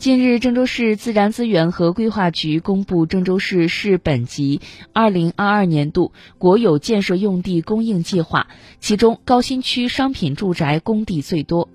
近日郑州市自然资源和规划局公布郑州市市本级二零二二年度国有建设用地供应计划其中高新区商品住宅供地最多。